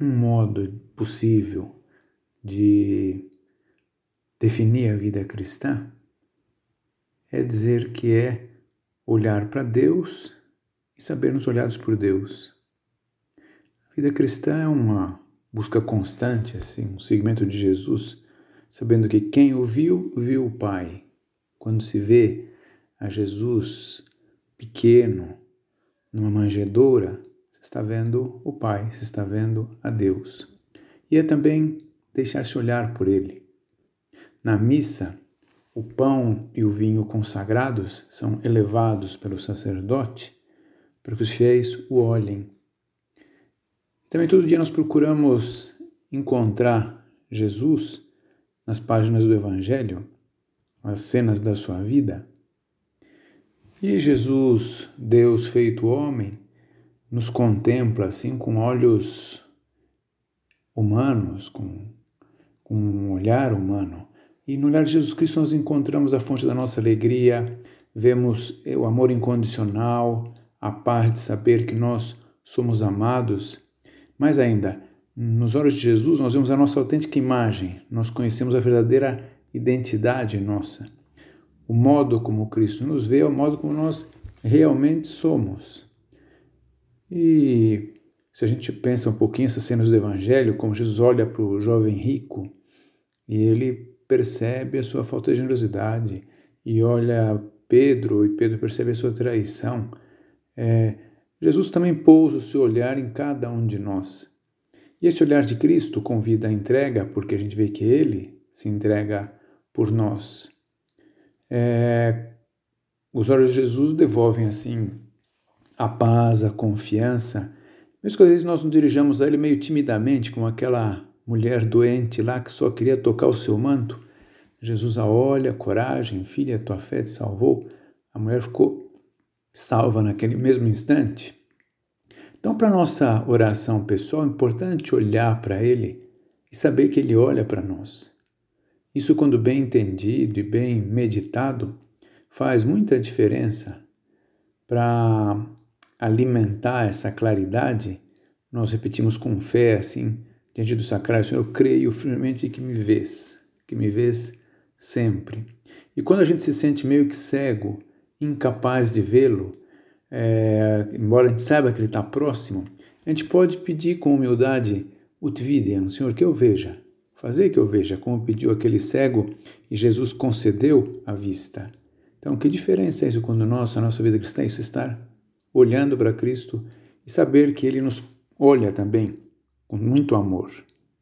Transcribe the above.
um modo possível de definir a vida cristã é dizer que é olhar para Deus e sabermos olhados por Deus. A vida cristã é uma busca constante, assim, um segmento de Jesus, sabendo que quem o viu, viu o Pai. Quando se vê a Jesus pequeno numa manjedoura, está vendo o Pai, você está vendo a Deus. E é também deixar-se olhar por Ele. Na missa, o pão e o vinho consagrados são elevados pelo sacerdote para que os fiéis o olhem. Também todo dia nós procuramos encontrar Jesus nas páginas do Evangelho, as cenas da sua vida. E Jesus, Deus feito homem, nos contempla assim com olhos humanos, com, com um olhar humano. E no olhar de Jesus Cristo nós encontramos a fonte da nossa alegria, vemos o amor incondicional, a paz de saber que nós somos amados. Mais ainda, nos olhos de Jesus nós vemos a nossa autêntica imagem, nós conhecemos a verdadeira identidade nossa. O modo como Cristo nos vê é o modo como nós realmente somos. E se a gente pensa um pouquinho essas cenas do Evangelho, como Jesus olha para o jovem rico e ele percebe a sua falta de generosidade e olha Pedro e Pedro percebe a sua traição. É, Jesus também pousa o seu olhar em cada um de nós. E esse olhar de Cristo convida a entrega, porque a gente vê que Ele se entrega por nós. É, os olhos de Jesus devolvem assim a paz, a confiança, mesmo que às vezes nós nos dirijamos a Ele meio timidamente, como aquela mulher doente lá que só queria tocar o seu manto. Jesus a olha, coragem, filha, tua fé te salvou. A mulher ficou salva naquele mesmo instante. Então, para nossa oração pessoal, é importante olhar para Ele e saber que Ele olha para nós. Isso, quando bem entendido e bem meditado, faz muita diferença para alimentar essa claridade. Nós repetimos com fé, assim, diante do sacrário, Senhor, eu creio firmemente que me vês, que me vês sempre. E quando a gente se sente meio que cego, incapaz de vê-lo, é, embora a gente saiba que ele está próximo, a gente pode pedir com humildade, Utvidian, Senhor, que eu veja, fazer que eu veja, como pediu aquele cego e Jesus concedeu a vista. Então, que diferença é isso quando nós, a nossa vida cristã, é isso estar olhando para Cristo e saber que Ele nos olha também com muito amor.